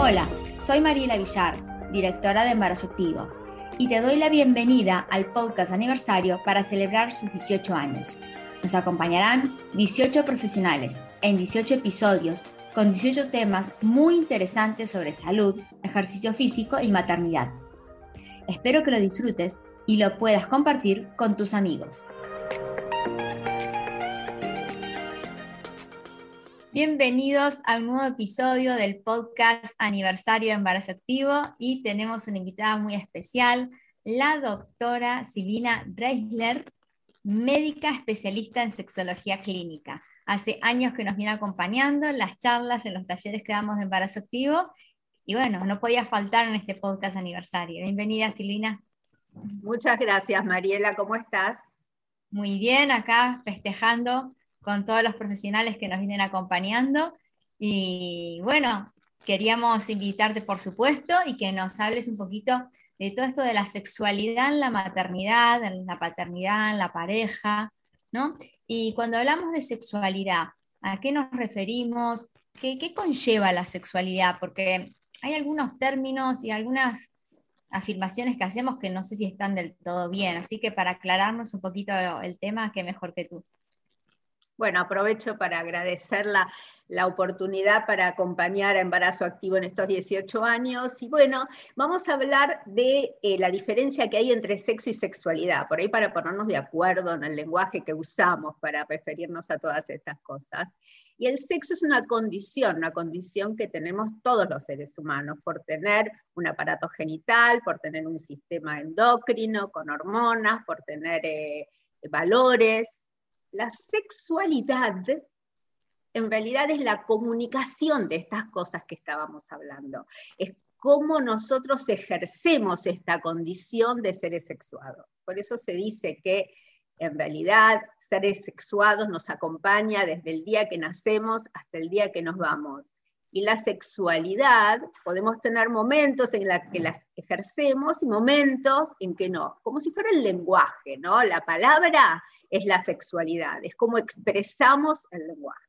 Hola, soy Mariela Villar, directora de Embarazo Activo, y te doy la bienvenida al podcast aniversario para celebrar sus 18 años. Nos acompañarán 18 profesionales en 18 episodios con 18 temas muy interesantes sobre salud, ejercicio físico y maternidad. Espero que lo disfrutes y lo puedas compartir con tus amigos. Bienvenidos a un nuevo episodio del podcast Aniversario de Embarazo Activo y tenemos una invitada muy especial, la doctora Silvina Reisler, médica especialista en sexología clínica. Hace años que nos viene acompañando en las charlas, en los talleres que damos de embarazo activo y bueno, no podía faltar en este podcast aniversario. Bienvenida Silvina. Muchas gracias Mariela, ¿cómo estás? Muy bien, acá festejando con todos los profesionales que nos vienen acompañando. Y bueno, queríamos invitarte, por supuesto, y que nos hables un poquito de todo esto de la sexualidad en la maternidad, en la paternidad, en la pareja, ¿no? Y cuando hablamos de sexualidad, ¿a qué nos referimos? ¿Qué, qué conlleva la sexualidad? Porque hay algunos términos y algunas afirmaciones que hacemos que no sé si están del todo bien, así que para aclararnos un poquito el tema, qué mejor que tú. Bueno, aprovecho para agradecer la, oportunidad para acompañar a Embarazo Activo en estos 18 años. Y bueno, vamos a hablar de eh, la diferencia que hay entre sexo y sexualidad, por ahí para ponernos de acuerdo en el lenguaje que usamos para referirnos a todas estas cosas. Y el sexo es una condición, una condición que tenemos todos los seres humanos, por tener un aparato genital, por tener un sistema endocrino con hormonas, por tener eh, valores, la sexualidad en realidad es la comunicación de estas cosas que estábamos hablando. Es cómo nosotros ejercemos esta condición de seres sexuados. Por eso se dice que en realidad seres sexuados nos acompaña desde el día que nacemos hasta el día que nos vamos. Y la sexualidad, podemos tener momentos en los que las ejercemos y momentos en que no, como si fuera el lenguaje, ¿no? La palabra es la sexualidad, es cómo expresamos el lenguaje.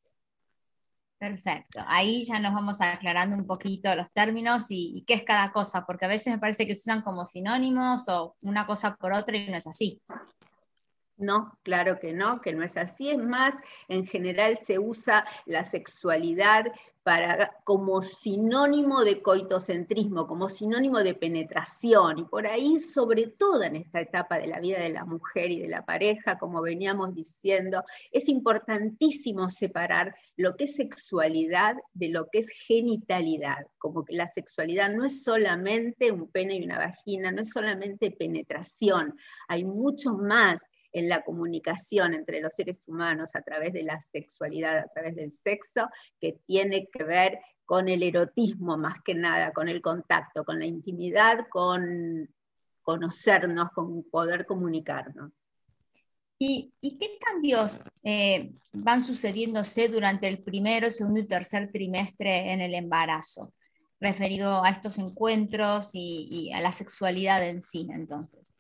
Perfecto, ahí ya nos vamos aclarando un poquito los términos y, qué es cada cosa, porque a veces me parece que se usan como sinónimos o una cosa por otra y no es así. No, claro que no, que no es así. Es más, en general se usa la sexualidad como sinónimo de coitocentrismo, como sinónimo de penetración. Y por ahí, sobre todo en esta etapa de la vida de la mujer y de la pareja, como veníamos diciendo, es importantísimo separar lo que es sexualidad de lo que es genitalidad. Como que la sexualidad no es solamente un pene y una vagina, no es solamente penetración, hay mucho más en la comunicación entre los seres humanos a través de la sexualidad, a través del sexo, que tiene que ver con el erotismo más que nada, con el contacto, con la intimidad, con conocernos, con poder comunicarnos. ¿Y, qué cambios eh, van sucediéndose durante el primero, segundo y tercer trimestre en el embarazo, referido a estos encuentros y a la sexualidad en sí, entonces?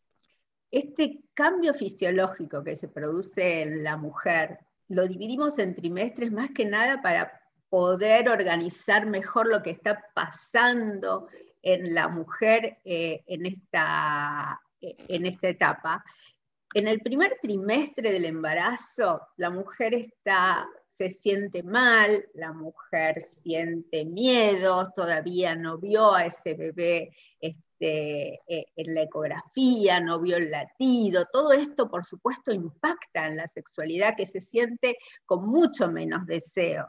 Este cambio fisiológico que se produce en la mujer lo dividimos en trimestres más que nada para poder organizar mejor lo que está pasando en la mujer eh, en, esta, en esta etapa. En el primer trimestre del embarazo, la mujer está, se siente mal, la mujer siente miedos, todavía no vio a ese bebé eh, en la ecografía, no vio el latido, todo esto por supuesto impacta en la sexualidad que se siente con mucho menos deseo.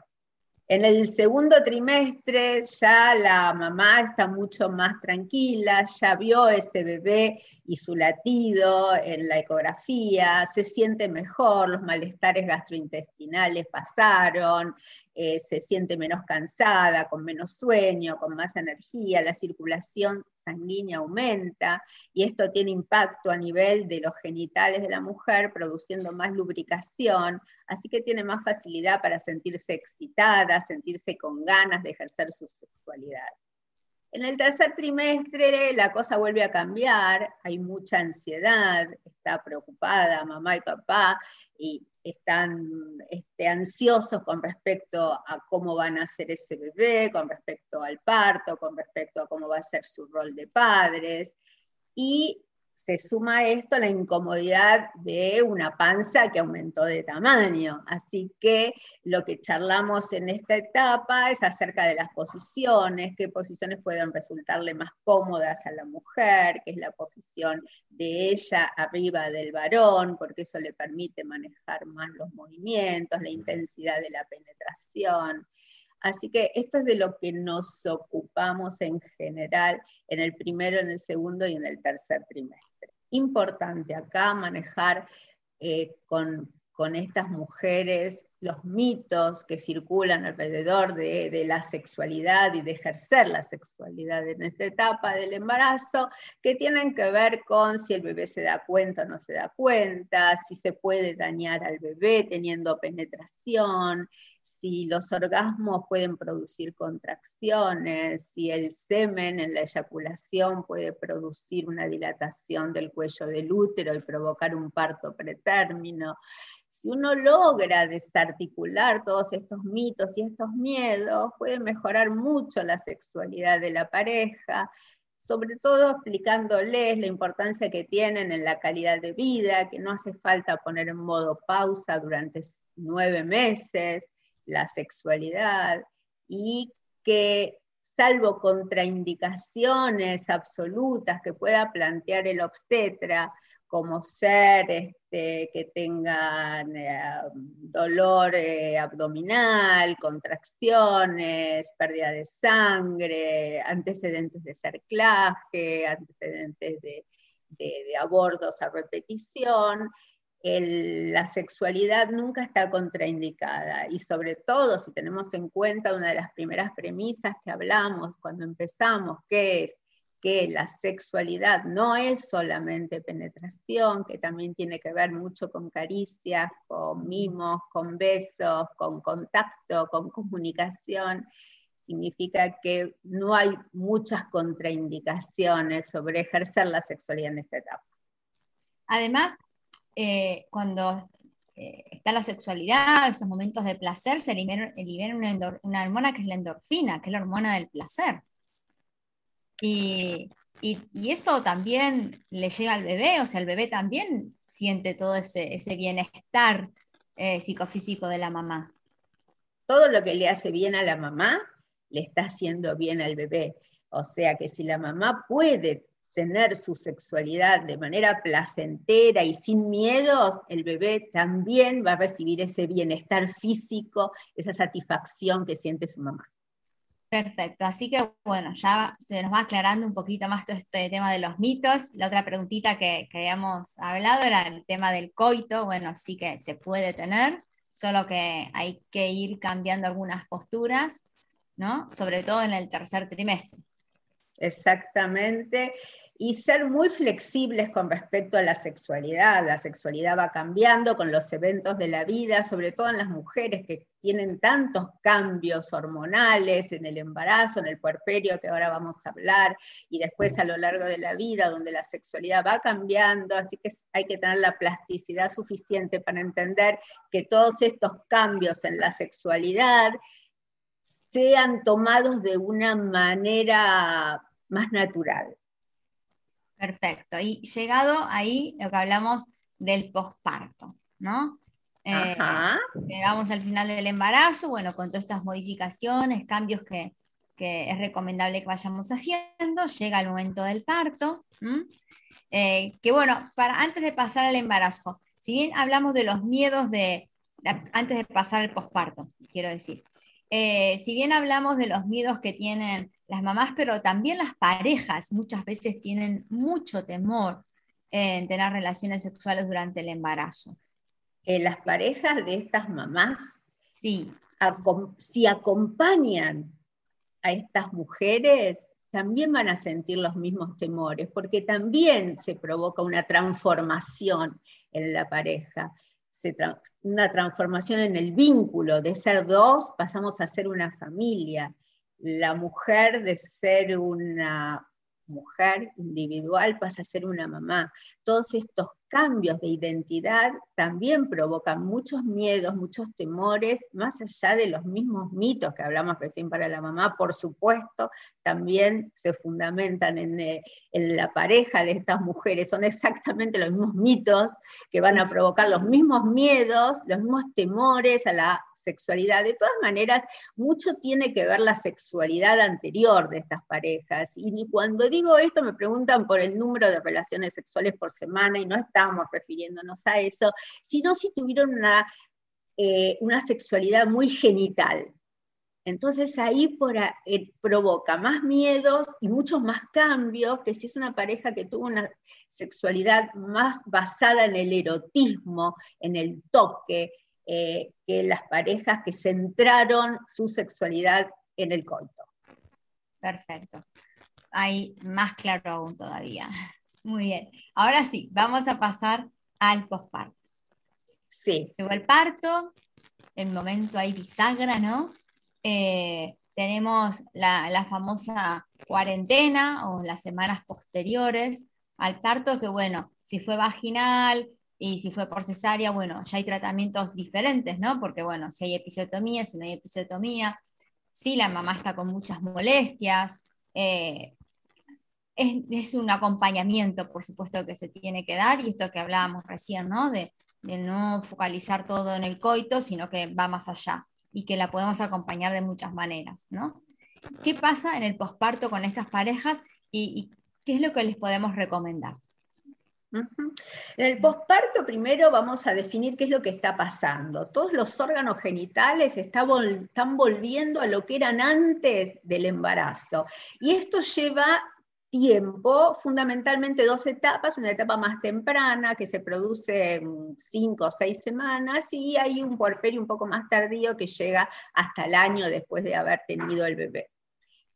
En el segundo trimestre ya la mamá está mucho más tranquila, ya vio ese bebé y su latido en la ecografía, se siente mejor, los malestares gastrointestinales pasaron, eh, se siente menos cansada, con menos sueño, con más energía, la circulación sanguínea aumenta y esto tiene impacto a nivel de los genitales de la mujer, produciendo más lubricación, así que tiene más facilidad para sentirse excitada, sentirse con ganas de ejercer su sexualidad. En el tercer trimestre la cosa vuelve a cambiar, hay mucha ansiedad, está preocupada mamá y papá, y están este, ansiosos con respecto a cómo van a ser ese bebé, con respecto al parto, con respecto a cómo va a ser su rol de padres. Y se suma a esto la incomodidad de una panza que aumentó de tamaño. Así que lo que charlamos en esta etapa es acerca de las posiciones, qué posiciones pueden resultarle más cómodas a la mujer, qué es la posición de ella arriba del varón, porque eso le permite manejar más los movimientos, la intensidad de la penetración. Así que esto es de lo que nos ocupamos en general en el primero, en el segundo y en el tercer trimestre. Importante acá manejar eh, con, con estas mujeres los mitos que circulan alrededor de, la sexualidad y de ejercer la sexualidad en esta etapa del embarazo, que tienen que ver con si el bebé se da cuenta o no se da cuenta, si se puede dañar al bebé teniendo penetración, si los orgasmos pueden producir contracciones, si el semen en la eyaculación puede producir una dilatación del cuello del útero y provocar un parto pretérmino. Si uno logra desarticular todos estos mitos y estos miedos, puede mejorar mucho la sexualidad de la pareja, sobre todo explicándoles la importancia que tienen en la calidad de vida, que no hace falta poner en modo pausa durante nueve meses la sexualidad y que salvo contraindicaciones absolutas que pueda plantear el obstetra, como ser este, que tengan eh, dolor eh, abdominal, contracciones, pérdida de sangre, antecedentes de cerclaje, antecedentes de, de, abortos a repetición. la sexualidad nunca está contraindicada y sobre todo si tenemos en cuenta una de las primeras premisas que hablamos cuando empezamos, que es que la sexualidad no es solamente penetración, que también tiene que ver mucho con caricias, con mimos, con besos, con contacto, con comunicación. Significa que no hay muchas contraindicaciones sobre ejercer la sexualidad en esta etapa. Además, eh, cuando eh, está la sexualidad, esos momentos de placer, se libera, una, una hormona que es la endorfina, que es la hormona del placer. Y, eso también le llega al bebé, o sea, el bebé también siente todo ese, bienestar eh, psicofísico de la mamá. Todo lo que le hace bien a la mamá, le está haciendo bien al bebé. O sea que si la mamá puede tener su sexualidad de manera placentera y sin miedos, el bebé también va a recibir ese bienestar físico, esa satisfacción que siente su mamá. Perfecto, así que bueno, ya se nos va aclarando un poquito más todo este tema de los mitos. La otra preguntita que, habíamos hablado era el tema del coito, bueno, sí que se puede tener, solo que hay que ir cambiando algunas posturas, ¿no? Sobre todo en el tercer trimestre. Exactamente, y ser muy flexibles con respecto a la sexualidad. La sexualidad va cambiando con los eventos de la vida, sobre todo en las mujeres que tienen tantos cambios hormonales en el embarazo, en el puerperio, que ahora vamos a hablar, y después a lo largo de la vida, donde la sexualidad va cambiando, así que hay que tener la plasticidad suficiente para entender que todos estos cambios en la sexualidad sean tomados de una manera más natural. Perfecto. Y llegado ahí, lo que hablamos del posparto, ¿no? Eh, llegamos al final del embarazo, bueno, con todas estas modificaciones, cambios que, es recomendable que vayamos haciendo, llega el momento del parto, eh, que bueno, para, antes de pasar al embarazo, si bien hablamos de los miedos de, antes de pasar al posparto, quiero decir, eh, si bien hablamos de los miedos que tienen las mamás, pero también las parejas muchas veces tienen mucho temor en tener relaciones sexuales durante el embarazo. Eh, las parejas de estas mamás, sí. si acompañan a estas mujeres, también van a sentir los mismos temores, porque también se provoca una transformación en la pareja, una transformación en el vínculo, de ser dos pasamos a ser una familia, la mujer de ser una mujer individual pasa a ser una mamá. Todos estos cambios de identidad también provocan muchos miedos, muchos temores, más allá de los mismos mitos que hablamos recién para la mamá, por supuesto, también se fundamentan en, eh, en, la pareja de estas mujeres. Son exactamente los mismos mitos que van a provocar los mismos miedos, los mismos temores a la sexualidad. De todas maneras, mucho tiene que ver la sexualidad anterior de estas parejas. Y cuando digo esto me preguntan por el número de relaciones sexuales por semana y no estamos refiriéndonos a eso, sino si tuvieron una, eh, una sexualidad muy genital. Entonces ahí eh, provoca más miedos y muchos más cambios que si es una pareja que tuvo una sexualidad más basada en el erotismo, en el toque, eh, que las parejas que centraron su sexualidad en el coito. Perfecto. Hay más claro aún todavía. Muy bien. Ahora sí, vamos a pasar al posparto. Sí. Llegó el parto, el momento ahí bisagra, ¿no? Eh, tenemos la, la, famosa cuarentena o las semanas posteriores al parto, que bueno, si fue vaginal, y si fue por cesárea, bueno, ya hay tratamientos diferentes, ¿no? Porque, bueno, si hay episiotomía, si no hay episiotomía, si la mamá está con muchas molestias, eh, es, un acompañamiento, por supuesto, que se tiene que dar, y esto que hablábamos recién, ¿no? De, no focalizar todo en el coito, sino que va más allá y que la podemos acompañar de muchas maneras, ¿no? ¿Qué pasa en el posparto con estas parejas y qué es lo que les podemos recomendar? En el posparto primero vamos a definir qué es lo que está pasando. Todos los órganos genitales están volviendo a lo que eran antes del embarazo. Y esto lleva tiempo, fundamentalmente dos etapas, una etapa más temprana que se produce en cinco o seis semanas y hay un puerperio un poco más tardío que llega hasta el año después de haber tenido el bebé.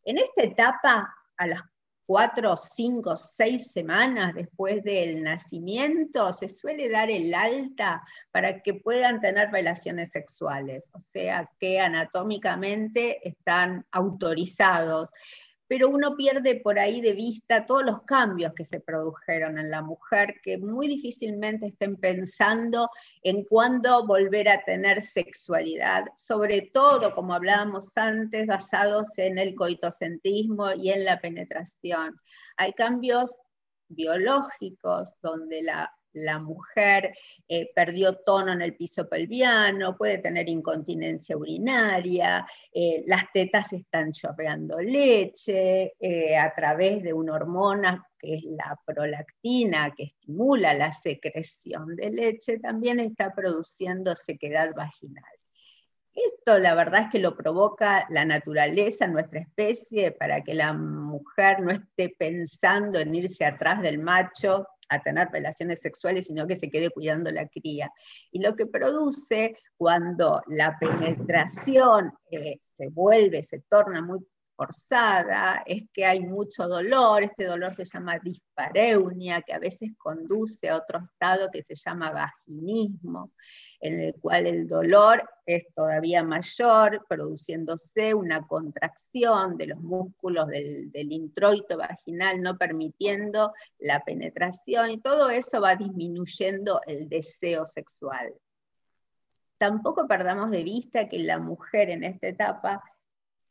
En esta etapa, a las cuatro, cinco, seis semanas después del nacimiento, se suele dar el alta para que puedan tener relaciones sexuales, o sea que anatómicamente están autorizados pero uno pierde por ahí de vista todos los cambios que se produjeron en la mujer, que muy difícilmente estén pensando en cuándo volver a tener sexualidad, sobre todo, como hablábamos antes, basados en el coitocentrismo y en la penetración. Hay cambios biológicos donde la la mujer eh, perdió tono en el piso pelviano, puede tener incontinencia urinaria, eh, las tetas están chorreando leche eh, a través de una hormona que es la prolactina, que estimula la secreción de leche, también está produciendo sequedad vaginal. Esto la verdad es que lo provoca la naturaleza, nuestra especie, para que la mujer no esté pensando en irse atrás del macho a tener relaciones sexuales, sino que se quede cuidando la cría. Y lo que produce cuando la penetración eh, se vuelve, se torna muy forzada, es que hay mucho dolor, este dolor se llama dispareunia, que a veces conduce a otro estado que se llama vaginismo, en el cual el dolor es todavía mayor, produciéndose una contracción de los músculos del, introito vaginal, no permitiendo la penetración, y todo eso va disminuyendo el deseo sexual. Tampoco perdamos de vista que la mujer en esta etapa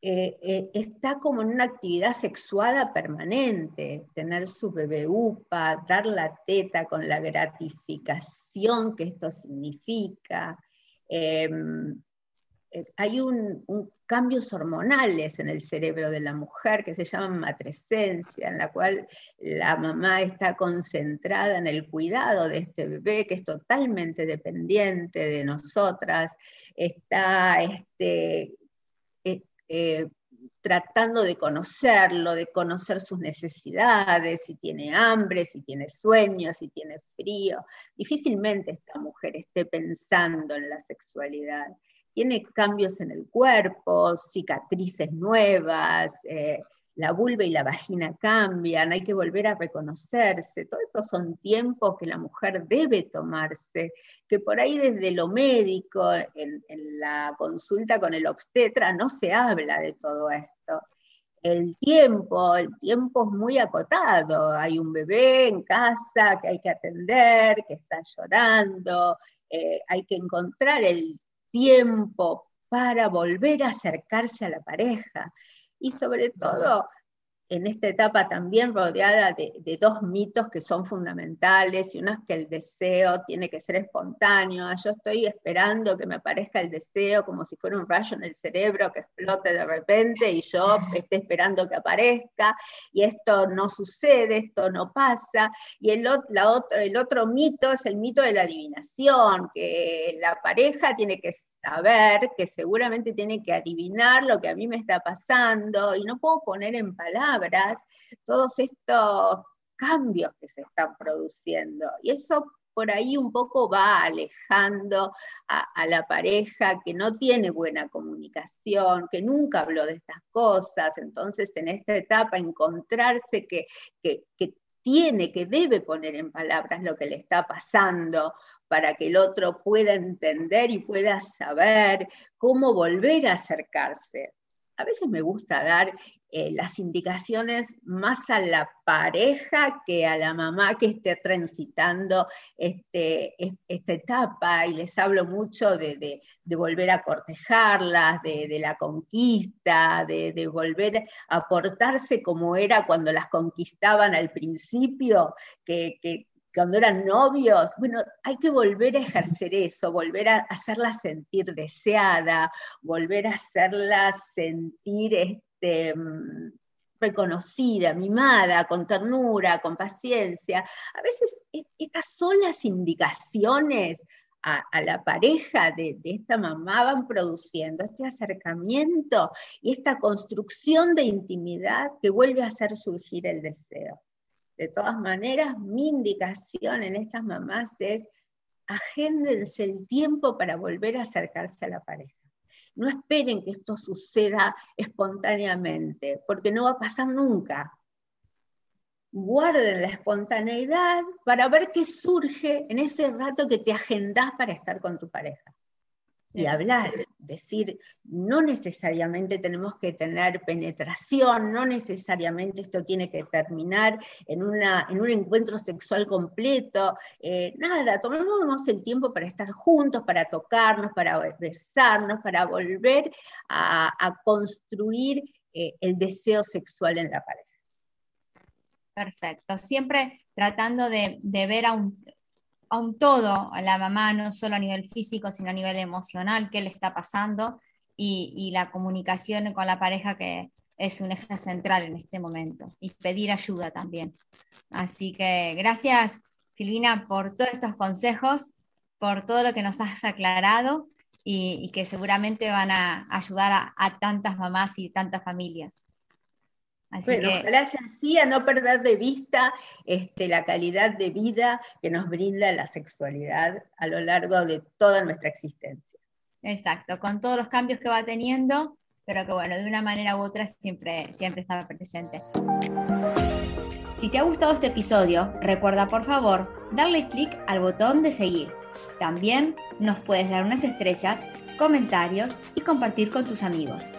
eh, eh, está como en una actividad sexuada permanente, tener su bebé upa, dar la teta con la gratificación que esto significa. Em, eh, hay un, cambios hormonales en el cerebro de la mujer que se llaman matrescencia, en la cual la mamá está concentrada en el cuidado de este bebé que es totalmente dependiente de nosotras, está este, eh, tratando de conocerlo, de conocer sus necesidades, si tiene hambre, si tiene sueño, si tiene frío. Difícilmente esta mujer esté pensando en la sexualidad. Tiene cambios en el cuerpo, cicatrices nuevas, eh, la vulva y la vagina cambian, hay que volver a reconocerse. Todos estos son tiempos que la mujer debe tomarse, que por ahí desde lo médico, en, la consulta con el obstetra, no se habla de todo esto. el tiempo, el tiempo es muy acotado. Hay un bebé en casa que hay que atender, que está llorando, eh, hay que encontrar el tiempo para volver a acercarse a la pareja. Y sobre todo, en esta etapa también rodeada de, dos mitos que son fundamentales, y uno es que el deseo tiene que ser espontáneo, yo estoy esperando que me aparezca el deseo como si fuera un rayo en el cerebro que explote de repente y yo esté esperando que aparezca, y esto no sucede, esto no pasa, y el, el otro mito es el mito de la adivinación, que la pareja tiene que saber, que seguramente tiene que adivinar lo que a mí me está pasando y no puedo poner en palabras todos estos cambios que se están produciendo. Y eso por ahí un poco va alejando a, la pareja que no tiene buena comunicación, que nunca habló de estas cosas. Entonces, en esta etapa, encontrarse que, que, que tiene, que debe poner en palabras lo que le está pasando, para que el otro pueda entender y pueda saber cómo volver a acercarse. A veces me gusta dar eh, las indicaciones más a la pareja que a la mamá que esté transitando este, esta etapa y les hablo mucho de, volver a cortejarlas, de, la conquista, de, volver a portarse como era cuando las conquistaban al principio, que, que cuando eran novios, bueno, hay que volver a ejercer eso, volver a hacerla sentir deseada, volver a hacerla sentir este, mm, reconocida, mimada, con ternura, con paciencia. A veces estas son las indicaciones a, la pareja de, de, esta mamá van produciendo este acercamiento y esta construcción de intimidad que vuelve a hacer surgir el deseo. De todas maneras, mi indicación en estas mamás es agéndense el tiempo para volver a acercarse a la pareja. No esperen que esto suceda espontáneamente, porque no va a pasar nunca. Guarden la espontaneidad para ver qué surge en ese rato que te agendás para estar con tu pareja y hablar, decir, no necesariamente tenemos que tener penetración, no necesariamente esto tiene que terminar en, una, en un encuentro sexual completo, eh, nada, tomemos el tiempo para estar juntos, para tocarnos, para besarnos, para volver a, construir eh, el deseo sexual en la pareja. Perfecto, siempre tratando de, de ver a un, a todo a la mamá, no solo a nivel físico, sino a nivel emocional, qué le está pasando y, la comunicación con la pareja que es un eje central en este momento y pedir ayuda también. Así que gracias Silvina por todos estos consejos, por todo lo que nos has aclarado y, que seguramente van a ayudar a tantas mamás y tantas familias bueno, ojalá sea así, a no perder de vista este, la calidad de vida que nos brinda la sexualidad a lo largo de toda nuestra existencia. Exacto, con todos los cambios que va teniendo, pero que bueno, de una manera u otra siempre, siempre está presente. Si te ha gustado este episodio, recuerda por favor darle clic al botón de seguir. También nos puedes dar unas estrellas, comentarios y compartir con tus amigos.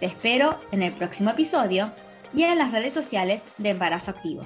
Te espero en el próximo episodio y en las redes sociales de Embarazo Activo.